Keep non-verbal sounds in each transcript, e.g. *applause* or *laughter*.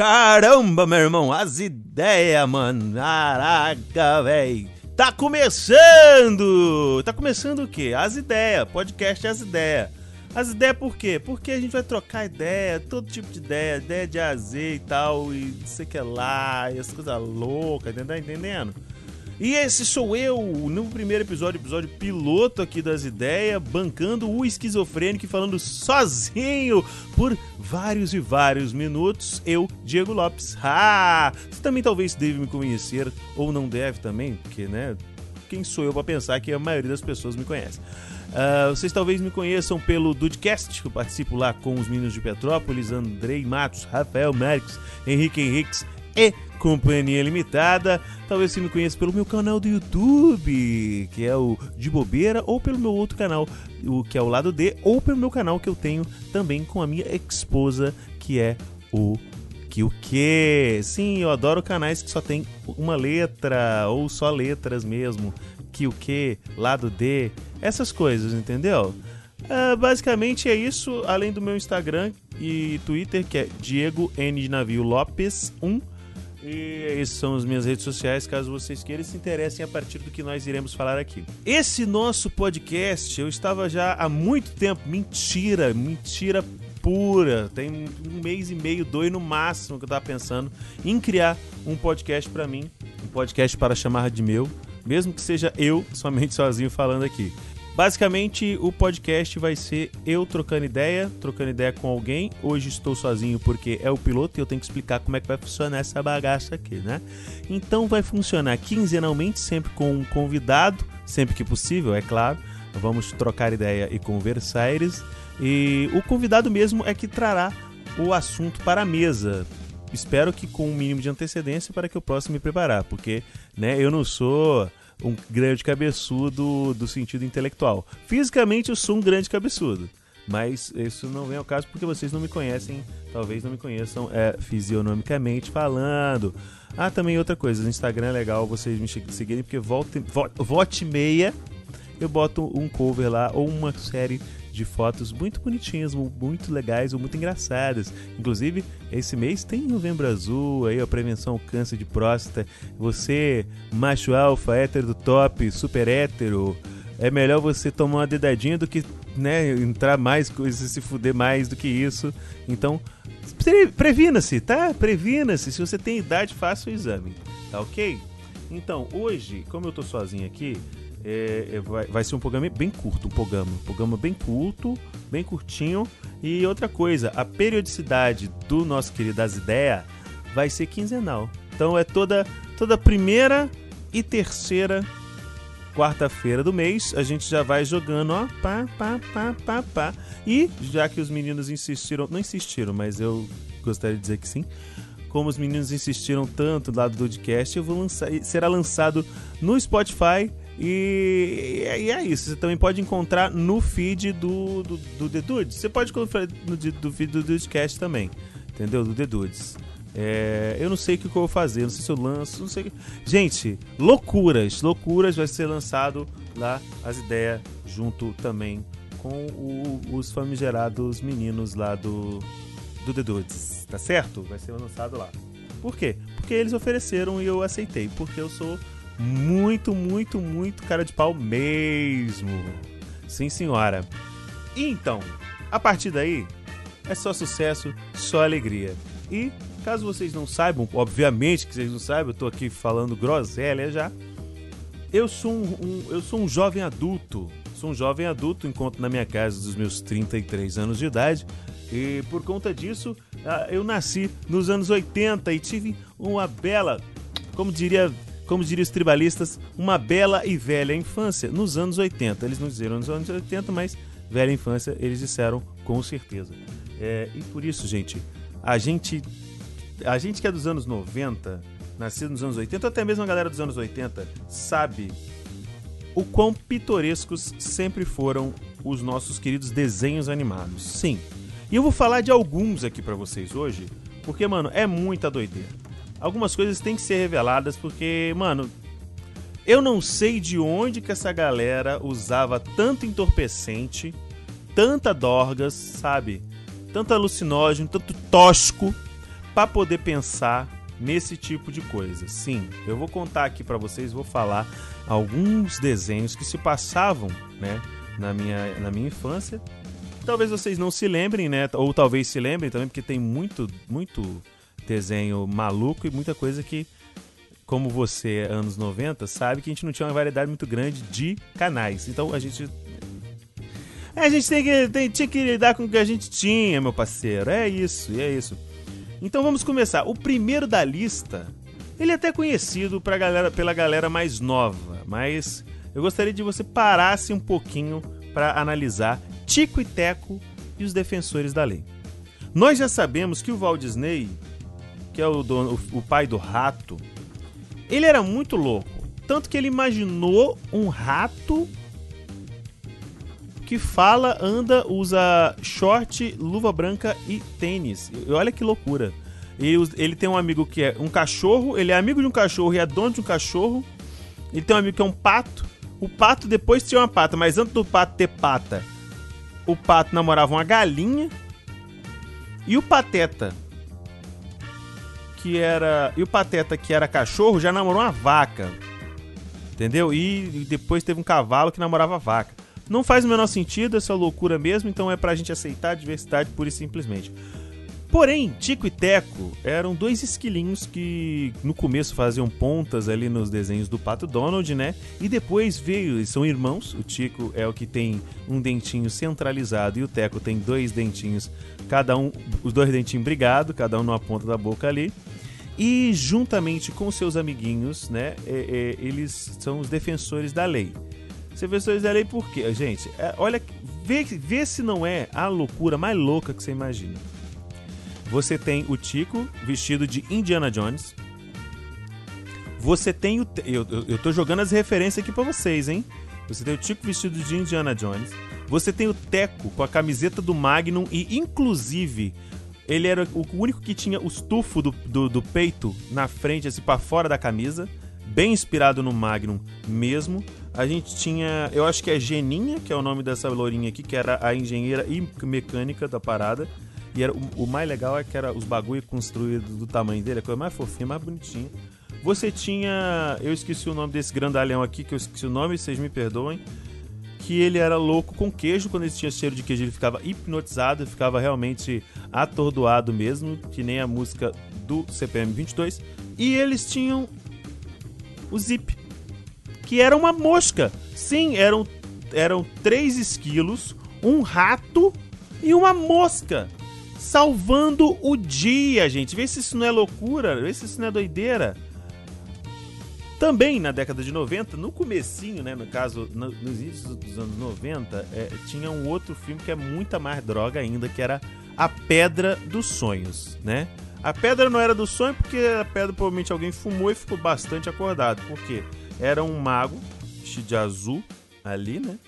Caramba, meu irmão, as ideias, mano. Caraca, velho. Tá começando! Tá começando o quê? As ideias. Podcast As Ideias. As ideias por quê? Porque a gente vai trocar ideia, todo tipo de ideia, ideia de AZ e tal, e não sei o que lá, e as coisas loucas, tá entendendo? E esse sou eu, no primeiro episódio, episódio piloto aqui das ideias, bancando o esquizofrênico e falando sozinho por vários e vários minutos. Eu, Diego Lopes. Ah! Você também talvez deve me conhecer, ou não deve também, porque, né? Quem sou eu para pensar que a maioria das pessoas me conhece? Uh, vocês talvez me conheçam pelo Dudecast, que eu participo lá com os meninos de Petrópolis, Andrei Matos, Rafael Marques, Henrique Henriques e Companhia Limitada. Talvez você me conheça pelo meu canal do YouTube, que é o De Bobeira, ou pelo meu outro canal, o que é o Lado D, ou pelo meu canal que eu tenho também com a minha esposa, que é o que o que? Sim, eu adoro canais que só tem uma letra ou só letras mesmo. Que o que? Lado D, essas coisas, entendeu? Uh, basicamente é isso, além do meu Instagram e Twitter, que é Diego N de Navio Lopes 1. E essas são as minhas redes sociais, caso vocês queiram se interessem a partir do que nós iremos falar aqui. Esse nosso podcast, eu estava já há muito tempo, mentira, mentira pura. Tem um mês e meio, dois no máximo que eu estava pensando em criar um podcast para mim, um podcast para chamar de meu, mesmo que seja eu somente sozinho falando aqui. Basicamente, o podcast vai ser eu trocando ideia, trocando ideia com alguém. Hoje estou sozinho porque é o piloto e eu tenho que explicar como é que vai funcionar essa bagaça aqui, né? Então vai funcionar quinzenalmente, sempre com um convidado, sempre que possível, é claro. Vamos trocar ideia e conversar. E o convidado mesmo é que trará o assunto para a mesa. Espero que com um mínimo de antecedência para que eu possa me preparar, porque né, eu não sou um grande cabeçudo do sentido intelectual. Fisicamente eu sou um grande cabeçudo, mas isso não vem ao caso porque vocês não me conhecem, talvez não me conheçam é, fisionomicamente falando. Ah, também outra coisa, no Instagram é legal vocês me seguirem porque volta, vote meia eu boto um cover lá ou uma série de fotos muito bonitinhas, muito legais ou muito engraçadas. Inclusive, esse mês tem Novembro Azul, aí a prevenção ao câncer de próstata. Você, macho alfa, hétero do top, super hétero, é melhor você tomar uma dedadinha do que né, entrar mais coisas, se fuder mais do que isso. Então, previna-se, tá? Previna-se. Se você tem idade, faça o exame, tá ok? Então, hoje, como eu tô sozinho aqui, é, é, vai, vai, ser um programa bem curto, um programa, um programa bem curto, bem curtinho. E outra coisa, a periodicidade do nosso querido Das Ideias vai ser quinzenal. Então é toda toda primeira e terceira quarta-feira do mês, a gente já vai jogando, ó, pá, pá, pá, pá, pá. E já que os meninos insistiram, não insistiram, mas eu gostaria de dizer que sim. Como os meninos insistiram tanto lá do podcast, eu vou lançar, será lançado no Spotify e, e, é isso. Você também pode encontrar no feed do, do, do The Dudes. Você pode encontrar no do feed do Dudecast também. Entendeu? Do The Dudes. É, eu não sei o que eu vou fazer, não sei se eu lanço, não sei. Gente, loucuras, loucuras vai ser lançado lá as ideias junto também com o, os famigerados meninos lá do do The Dudes, tá certo? Vai ser lançado lá. Por quê? Porque eles ofereceram e eu aceitei, porque eu sou muito, muito, muito cara de pau mesmo. Sim, senhora. Então, a partir daí, é só sucesso, só alegria. E, caso vocês não saibam, obviamente que vocês não saibam, eu tô aqui falando groselha já. Eu sou um, um, eu sou um jovem adulto. Sou um jovem adulto, enquanto na minha casa dos meus 33 anos de idade. E por conta disso, ah, eu nasci nos anos 80 e tive uma bela, como diria como diriam os tribalistas, uma bela e velha infância nos anos 80. Eles não disseram nos anos 80, mas velha infância eles disseram com certeza. É, e por isso, gente, a gente a gente que é dos anos 90, nascido nos anos 80, até mesmo a galera dos anos 80, sabe o quão pitorescos sempre foram os nossos queridos desenhos animados. Sim. E eu vou falar de alguns aqui para vocês hoje, porque, mano, é muita doideira algumas coisas têm que ser reveladas porque, mano, eu não sei de onde que essa galera usava tanto entorpecente, tanta dorgas, sabe? Tanto alucinógeno, tanto tóxico para poder pensar nesse tipo de coisa. Sim, eu vou contar aqui para vocês, vou falar alguns desenhos que se passavam, né, na minha, na minha infância. Talvez vocês não se lembrem, né, ou talvez se lembrem também, porque tem muito, muito desenho maluco e muita coisa que como você, anos 90, sabe que a gente não tinha uma variedade muito grande de canais. Então a gente. É, a gente tem que, tem, tinha que lidar com o que a gente tinha, meu parceiro. É isso, é isso. Então vamos começar. O primeiro da lista, ele é até conhecido pra galera, pela galera mais nova, mas eu gostaria de você parasse um pouquinho para analisar Tico e Teco e os defensores da lei. Nós já sabemos que o Walt Disney, que é o, dono, o, o pai do rato, ele era muito louco. Tanto que ele imaginou um rato que fala, anda, usa short, luva branca e tênis. E olha que loucura. Ele, ele tem um amigo que é um cachorro, ele é amigo de um cachorro e é dono de um cachorro. Ele tem um amigo que é um pato. O pato depois tinha uma pata, mas antes do pato ter pata, o pato namorava uma galinha. E o Pateta que era. E o Pateta, que era cachorro, já namorou uma vaca. Entendeu? E depois teve um cavalo que namorava vaca. Não faz o menor sentido essa loucura mesmo, então é pra gente aceitar a diversidade pura e simplesmente. Porém, Tico e Teco eram dois esquilinhos que no começo faziam pontas ali nos desenhos do Pato Donald, né? E depois veio, são irmãos. O Tico é o que tem um dentinho centralizado e o Teco tem dois dentinhos, cada um, os dois dentinhos brigados, cada um numa ponta da boca ali. E juntamente com seus amiguinhos, né? É, é, eles são os defensores da lei. Defensores da lei por quê? Gente, é, olha, vê, vê se não é a loucura mais louca que você imagina. Você tem o Tico vestido de Indiana Jones. Você tem o. Eu, eu, eu tô jogando as referências aqui para vocês, hein? Você tem o Tico vestido de Indiana Jones. Você tem o Teco com a camiseta do Magnum e, inclusive, ele era o único que tinha o estufo do, do, do peito na frente, assim, para fora da camisa. Bem inspirado no Magnum mesmo. A gente tinha, eu acho que é Geninha, que é o nome dessa lourinha aqui, que era a engenheira e mecânica da parada. E era, o, o, mais legal é que era os bagulho construídos do tamanho dele, a coisa mais fofinha, mais bonitinha. Você tinha. Eu esqueci o nome desse grandalhão aqui, que eu esqueci o nome, vocês me perdoem. Que ele era louco com queijo, quando ele tinha cheiro de queijo, ele ficava hipnotizado, ficava realmente atordoado mesmo, que nem a música do CPM 22. E eles tinham o Zip, que era uma mosca. Sim, eram, eram três esquilos, um rato e uma mosca salvando o dia, gente. Vê se isso não é loucura, vê se isso não é doideira. Também na década de 90, no comecinho, né, no caso, no, nos dos anos 90, é, tinha um outro filme que é muita mais droga ainda, que era A Pedra dos Sonhos, né? A pedra não era do sonho porque a pedra provavelmente alguém fumou e ficou bastante acordado. Porque era um mago vestido de azul ali, né?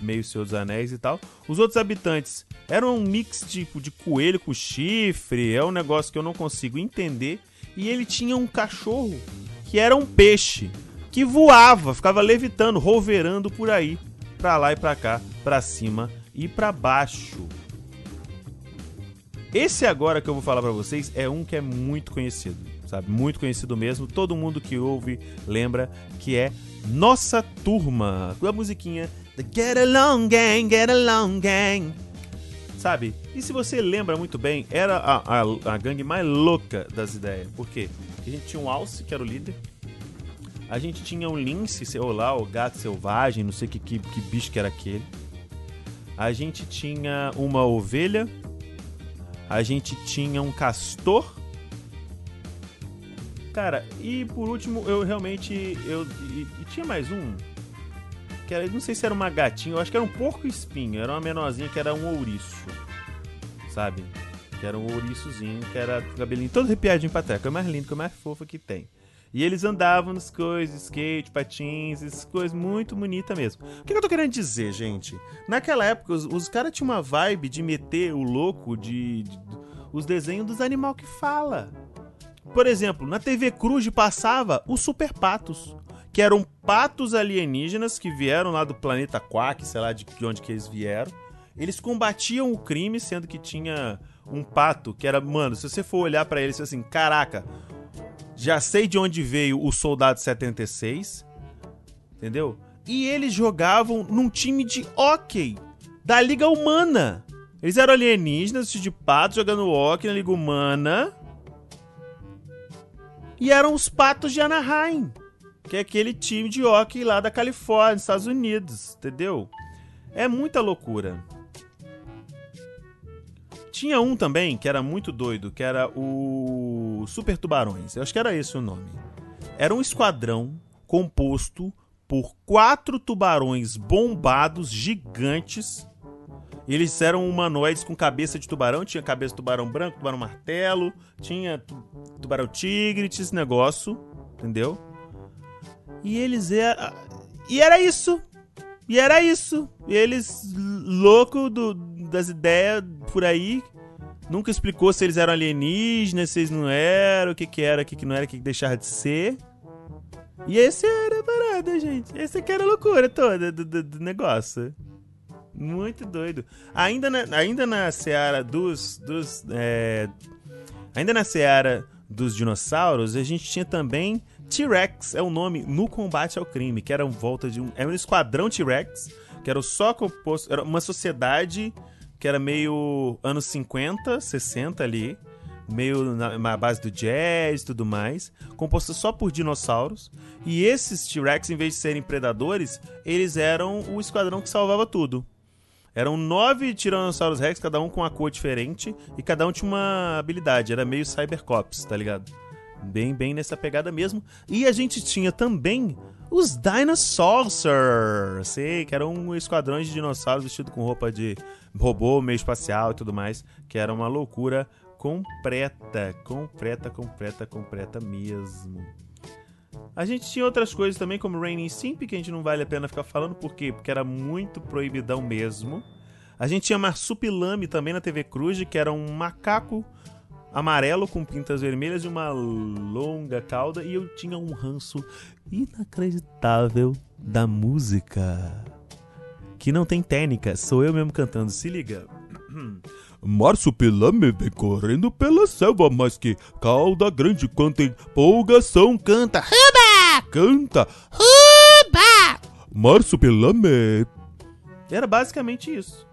meio Senhor dos Anéis e tal. Os outros habitantes eram um mix tipo de coelho com chifre, é um negócio que eu não consigo entender. E ele tinha um cachorro que era um peixe que voava, ficava levitando, roverando por aí, pra lá e pra cá, pra cima e pra baixo. Esse agora que eu vou falar para vocês é um que é muito conhecido, sabe? Muito conhecido mesmo. Todo mundo que ouve lembra que é Nossa Turma, a musiquinha The Get Along Gang, Get Along Gang. Sabe? E se você lembra muito bem, era a, a, a gangue mais louca das ideias. Por quê? Porque a gente tinha um Alce, que era o líder. A gente tinha um lince, sei lá, o gato selvagem, não sei que, que, que bicho que era aquele. A gente tinha uma ovelha. A gente tinha um castor. Cara, e por último, eu realmente. Eu, e, e tinha mais um que era, não sei se era uma gatinha, eu acho que era um porco espinho, era uma menorzinha que era um ouriço, sabe? Que era um ouriçozinho, que era cabelinho todo arrepiadinho pra trás, que é o mais lindo, que é o mais fofo que tem. E eles andavam nas coisas, skate, patins, essas coisas muito bonitas mesmo. O que, que eu tô querendo dizer, gente? Naquela época, os, os caras tinham uma vibe de meter o louco de, de, de os desenhos dos animais que fala. Por exemplo, na TV Cruz passava os Super Patos que eram patos alienígenas que vieram lá do planeta Quack, sei lá de onde que eles vieram. Eles combatiam o crime, sendo que tinha um pato que era, mano, se você for olhar para ele, você assim, caraca, já sei de onde veio o Soldado 76, entendeu? E eles jogavam num time de hockey da Liga Humana. Eles eram alienígenas, de patos, jogando hockey na Liga Humana. E eram os patos de Anaheim, que é aquele time de hockey lá da Califórnia, Estados Unidos, entendeu? É muita loucura. Tinha um também que era muito doido, que era o Super Tubarões. Eu acho que era esse o nome. Era um esquadrão composto por quatro tubarões bombados gigantes. Eles eram humanoides com cabeça de tubarão. Tinha cabeça de tubarão branco, tubarão martelo, tinha tubarão tigre, tinha esse negócio, entendeu? E eles eram. E era isso! E era isso. E eles, louco do, das ideias por aí, nunca explicou se eles eram alienígenas, se eles não eram, o que que era, o que que não era, o que que deixava de ser. E esse era a parada, gente. Esse aqui era a loucura toda do, do, do negócio. Muito doido. Ainda na, ainda na seara dos. dos é, ainda na seara dos dinossauros, a gente tinha também T-Rex é o nome no combate ao crime, que era um volta de um. Era um esquadrão T-Rex, que era só composto. Era uma sociedade que era meio anos 50, 60 ali. Meio na, na base do jazz e tudo mais. Composto só por dinossauros. E esses T-Rex, em vez de serem predadores, eles eram o esquadrão que salvava tudo. Eram nove Tiranossauros Rex, cada um com uma cor diferente, e cada um tinha uma habilidade. Era meio Cybercops, tá ligado? Bem, bem nessa pegada mesmo. E a gente tinha também os Dinosaurs, sei que eram um esquadrões de dinossauros vestidos com roupa de robô, meio espacial e tudo mais, que era uma loucura completa, completa, completa, completa mesmo. A gente tinha outras coisas também, como Raining Simp, que a gente não vale a pena ficar falando, por quê? Porque era muito proibidão mesmo. A gente tinha Marsupilame também na TV Cruz, que era um macaco amarelo com pintas vermelhas e uma longa cauda e eu tinha um ranço inacreditável da música. Que não tem técnica, sou eu mesmo cantando, se liga. *clears throat* Marsupilame vem correndo pela selva, mas que cauda grande quanto empolgação canta. Ruba! Canta. Ruba! Marsupilame. Era basicamente isso.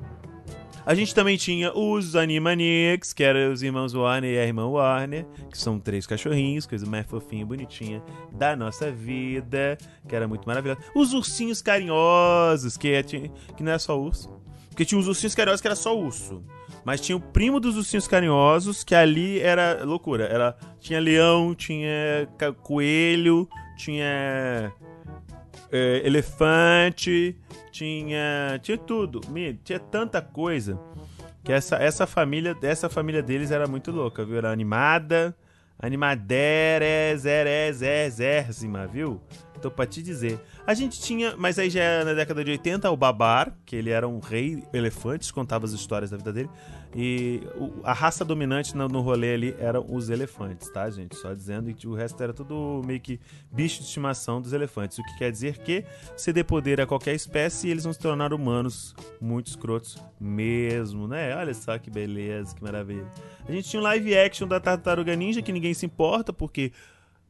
A gente também tinha os Animaniacs, que eram os irmãos Warner e a irmã Warner, que são três cachorrinhos, coisa mais fofinha e bonitinha da nossa vida, que era muito maravilhosa. Os ursinhos carinhosos, que, é, que não é só urso. Porque tinha os ursinhos carinhosos que era só urso. Mas tinha o primo dos ursinhos carinhosos, que ali era loucura. Era, tinha leão, tinha coelho, tinha é, elefante, tinha tinha tudo, tinha tanta coisa que essa essa família, essa família deles era muito louca, viu? Era animada, animaderezerezérzima, viu? Tô pra te dizer. A gente tinha, mas aí já era na década de 80, o Babar, que ele era um rei elefante, contava as histórias da vida dele. E a raça dominante no, no rolê ali eram os elefantes, tá, gente? Só dizendo que o resto era tudo meio que bicho de estimação dos elefantes. O que quer dizer que se dê poder a qualquer espécie, eles vão se tornar humanos muito escrotos mesmo, né? Olha só que beleza, que maravilha. A gente tinha um live action da Tartaruga Ninja que ninguém se importa, porque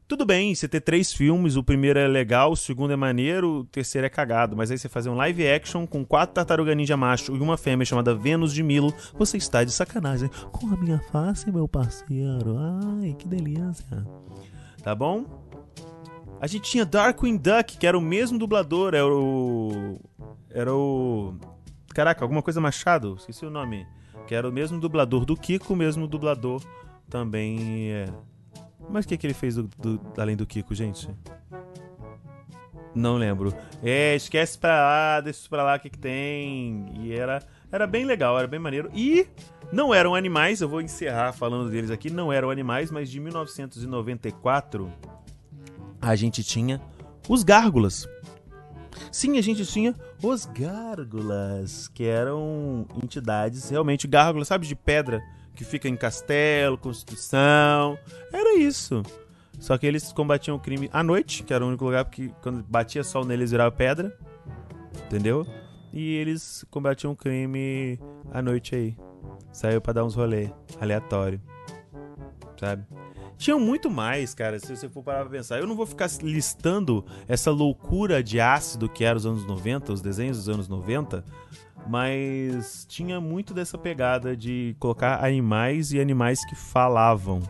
tudo bem, você ter três filmes, o primeiro é legal, o segundo é maneiro, o terceiro é cagado. Mas aí você fazer um live action com quatro tartaruga ninja macho e uma fêmea chamada Vênus de Milo, você está de sacanagem. Com a minha face, meu parceiro. Ai, que delícia. Tá bom? A gente tinha Darkwing Duck, que era o mesmo dublador, era o. Era o. Caraca, alguma coisa Machado, esqueci o nome. Que era o mesmo dublador do Kiko, o mesmo dublador também. É mas o que, que ele fez do, do, além do Kiko, gente? Não lembro. É, esquece pra lá, deixa isso pra lá, o que, que tem. E era, era bem legal, era bem maneiro. E não eram animais, eu vou encerrar falando deles aqui. Não eram animais, mas de 1994 a gente tinha os gárgulas. Sim, a gente tinha os gárgulas, que eram entidades realmente gárgulas, sabe, de pedra que fica em castelo, construção. Era isso. Só que eles combatiam o crime à noite, que era o único lugar que quando batia sol neles virava pedra. Entendeu? E eles combatiam o crime à noite aí. Saiu para dar uns rolê aleatório. Sabe? Tinha muito mais, cara, se você for parar pra pensar. Eu não vou ficar listando essa loucura de ácido que era os anos 90, os desenhos dos anos 90, mas tinha muito dessa pegada de colocar animais e animais que falavam.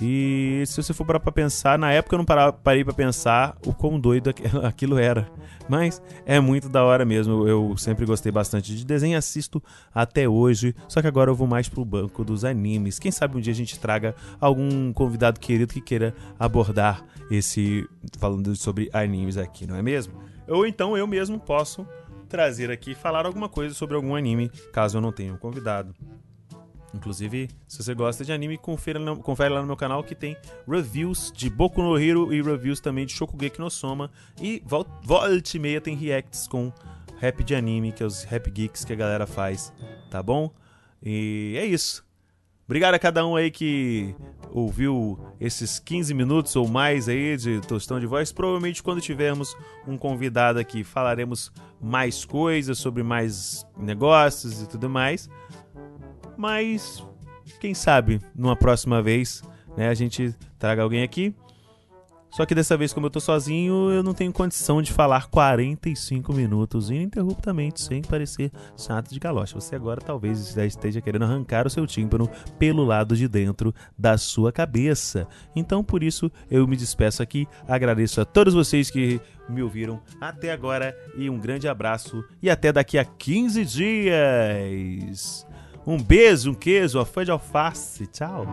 E se você for parar pra pensar, na época eu não parava, parei pra pensar o quão doido *laughs* aquilo era. Mas é muito da hora mesmo. Eu sempre gostei bastante de desenho, assisto até hoje. Só que agora eu vou mais pro banco dos animes. Quem sabe um dia a gente traga algum convidado querido que queira abordar esse. falando sobre animes aqui, não é mesmo? Ou então eu mesmo posso trazer aqui falar alguma coisa sobre algum anime, caso eu não tenha um convidado. Inclusive, se você gosta de anime, confere, confere lá no meu canal que tem reviews de Boku no Hero e reviews também de Shokugeki no Soma. E volte e meia tem reacts com rap de anime, que é os rap geeks que a galera faz, tá bom? E é isso. Obrigado a cada um aí que ouviu esses 15 minutos ou mais aí de tostão de voz. Provavelmente quando tivermos um convidado aqui falaremos mais coisas sobre mais negócios e tudo mais. Mas quem sabe numa próxima vez, né, a gente traga alguém aqui. Só que dessa vez, como eu tô sozinho, eu não tenho condição de falar 45 minutos ininterruptamente, sem parecer chato de galocha. Você agora talvez já esteja querendo arrancar o seu tímpano pelo lado de dentro da sua cabeça. Então, por isso, eu me despeço aqui. Agradeço a todos vocês que me ouviram até agora e um grande abraço e até daqui a 15 dias. Um beijo, um queijo, uma fã de alface. Tchau.